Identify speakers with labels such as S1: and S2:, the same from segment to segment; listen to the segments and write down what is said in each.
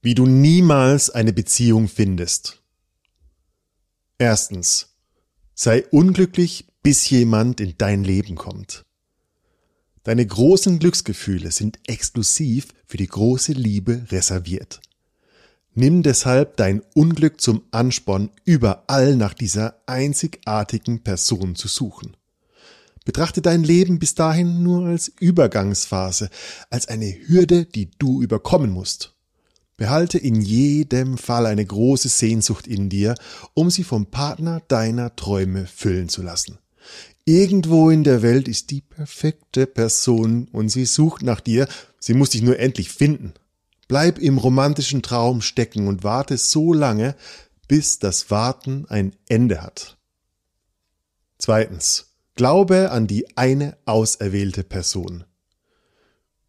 S1: Wie du niemals eine Beziehung findest. Erstens. Sei unglücklich, bis jemand in dein Leben kommt. Deine großen Glücksgefühle sind exklusiv für die große Liebe reserviert. Nimm deshalb dein Unglück zum Ansporn, überall nach dieser einzigartigen Person zu suchen. Betrachte dein Leben bis dahin nur als Übergangsphase, als eine Hürde, die du überkommen musst. Behalte in jedem Fall eine große Sehnsucht in dir, um sie vom Partner deiner Träume füllen zu lassen. Irgendwo in der Welt ist die perfekte Person und sie sucht nach dir, sie muss dich nur endlich finden. Bleib im romantischen Traum stecken und warte so lange, bis das Warten ein Ende hat. Zweitens. Glaube an die eine auserwählte Person.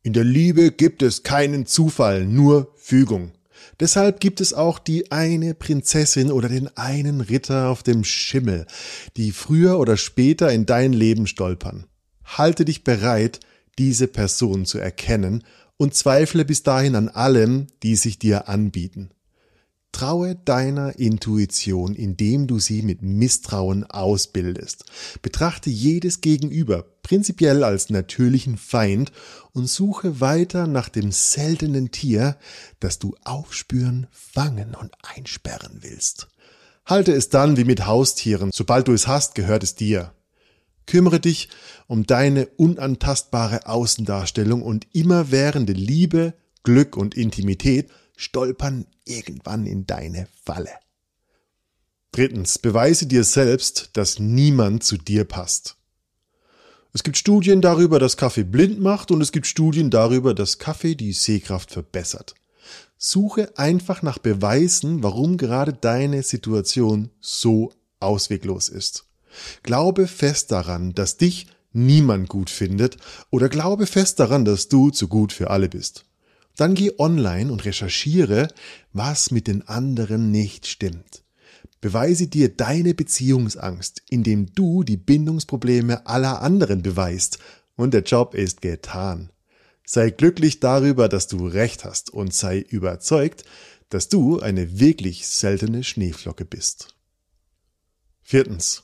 S1: In der Liebe gibt es keinen Zufall, nur Fügung. Deshalb gibt es auch die eine Prinzessin oder den einen Ritter auf dem Schimmel, die früher oder später in dein Leben stolpern. Halte dich bereit, diese Person zu erkennen und zweifle bis dahin an allem, die sich dir anbieten. Traue deiner Intuition, indem du sie mit Misstrauen ausbildest. Betrachte jedes Gegenüber prinzipiell als natürlichen Feind und suche weiter nach dem seltenen Tier, das du aufspüren, fangen und einsperren willst. Halte es dann wie mit Haustieren, sobald du es hast, gehört es dir. Kümmere dich um deine unantastbare Außendarstellung und immerwährende Liebe, Glück und Intimität stolpern irgendwann in deine Falle. Drittens, beweise dir selbst, dass niemand zu dir passt. Es gibt Studien darüber, dass Kaffee blind macht und es gibt Studien darüber, dass Kaffee die Sehkraft verbessert. Suche einfach nach Beweisen, warum gerade deine Situation so ausweglos ist. Glaube fest daran, dass dich niemand gut findet oder glaube fest daran, dass du zu gut für alle bist. Dann geh online und recherchiere, was mit den anderen nicht stimmt. Beweise dir deine Beziehungsangst, indem du die Bindungsprobleme aller anderen beweist, und der Job ist getan. Sei glücklich darüber, dass du recht hast und sei überzeugt, dass du eine wirklich seltene Schneeflocke bist. Viertens.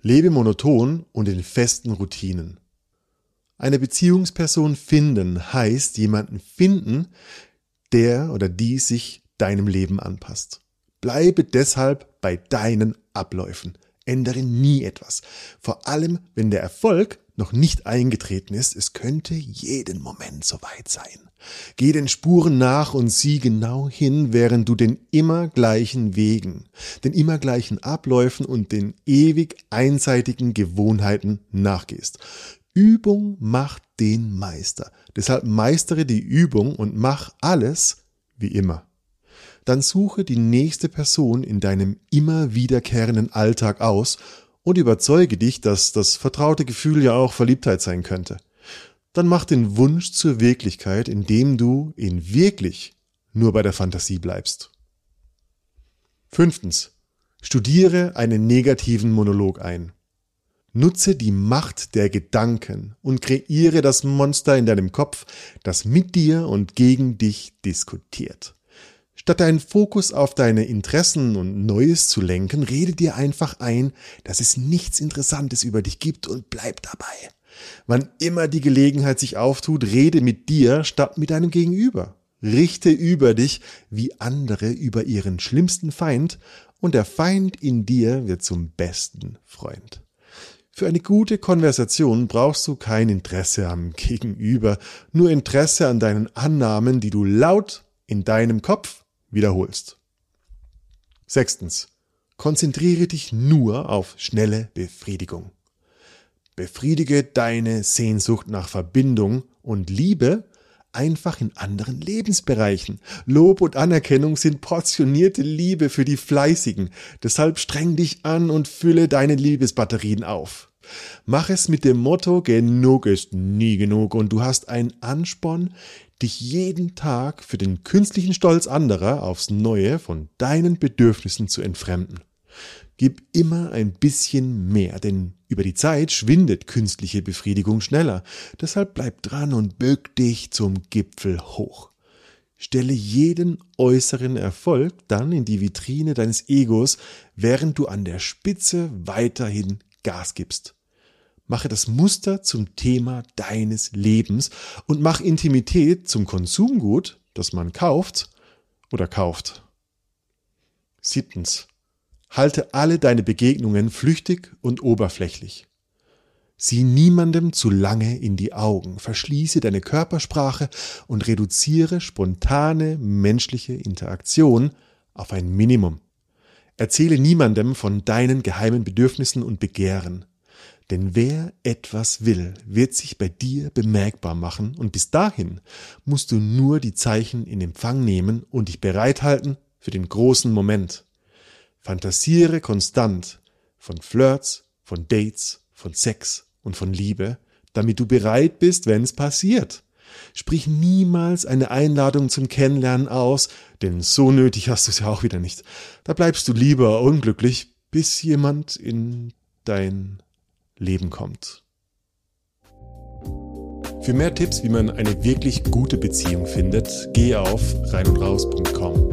S1: Lebe monoton und in festen Routinen. Eine Beziehungsperson finden heißt jemanden finden, der oder die sich deinem Leben anpasst. Bleibe deshalb bei deinen Abläufen. Ändere nie etwas. Vor allem, wenn der Erfolg noch nicht eingetreten ist, es könnte jeden Moment soweit sein. Geh den Spuren nach und sieh genau hin, während du den immer gleichen Wegen, den immer gleichen Abläufen und den ewig einseitigen Gewohnheiten nachgehst. Übung macht den Meister. Deshalb meistere die Übung und mach alles wie immer. Dann suche die nächste Person in deinem immer wiederkehrenden Alltag aus und überzeuge dich, dass das vertraute Gefühl ja auch Verliebtheit sein könnte. Dann mach den Wunsch zur Wirklichkeit, indem du in wirklich nur bei der Fantasie bleibst. Fünftens. Studiere einen negativen Monolog ein. Nutze die Macht der Gedanken und kreiere das Monster in deinem Kopf, das mit dir und gegen dich diskutiert. Statt deinen Fokus auf deine Interessen und Neues zu lenken, rede dir einfach ein, dass es nichts Interessantes über dich gibt und bleib dabei. Wann immer die Gelegenheit sich auftut, rede mit dir statt mit deinem Gegenüber. Richte über dich wie andere über ihren schlimmsten Feind und der Feind in dir wird zum besten Freund. Für eine gute Konversation brauchst du kein Interesse am Gegenüber, nur Interesse an deinen Annahmen, die du laut in deinem Kopf wiederholst. Sechstens. Konzentriere dich nur auf schnelle Befriedigung. Befriedige deine Sehnsucht nach Verbindung und Liebe einfach in anderen Lebensbereichen. Lob und Anerkennung sind portionierte Liebe für die Fleißigen. Deshalb streng dich an und fülle deine Liebesbatterien auf. Mach es mit dem Motto, genug ist nie genug und du hast einen Ansporn, dich jeden Tag für den künstlichen Stolz anderer aufs Neue von deinen Bedürfnissen zu entfremden. Gib immer ein bisschen mehr, denn über die Zeit schwindet künstliche Befriedigung schneller. Deshalb bleib dran und bück dich zum Gipfel hoch. Stelle jeden äußeren Erfolg dann in die Vitrine deines Egos, während du an der Spitze weiterhin Gas gibst. Mache das Muster zum Thema deines Lebens und mach Intimität zum Konsumgut, das man kauft oder kauft. Siebtens. Halte alle deine Begegnungen flüchtig und oberflächlich. Sieh niemandem zu lange in die Augen, verschließe deine Körpersprache und reduziere spontane menschliche Interaktion auf ein Minimum. Erzähle niemandem von deinen geheimen Bedürfnissen und Begehren. Denn wer etwas will, wird sich bei dir bemerkbar machen und bis dahin musst du nur die Zeichen in Empfang nehmen und dich bereithalten für den großen Moment. Fantasiere konstant von Flirts, von Dates, von Sex und von Liebe, damit du bereit bist, wenn es passiert. Sprich niemals eine Einladung zum Kennenlernen aus, denn so nötig hast du es ja auch wieder nicht. Da bleibst du lieber unglücklich, bis jemand in dein Leben kommt. Für mehr Tipps, wie man eine wirklich gute Beziehung findet, gehe auf reinundraus.com.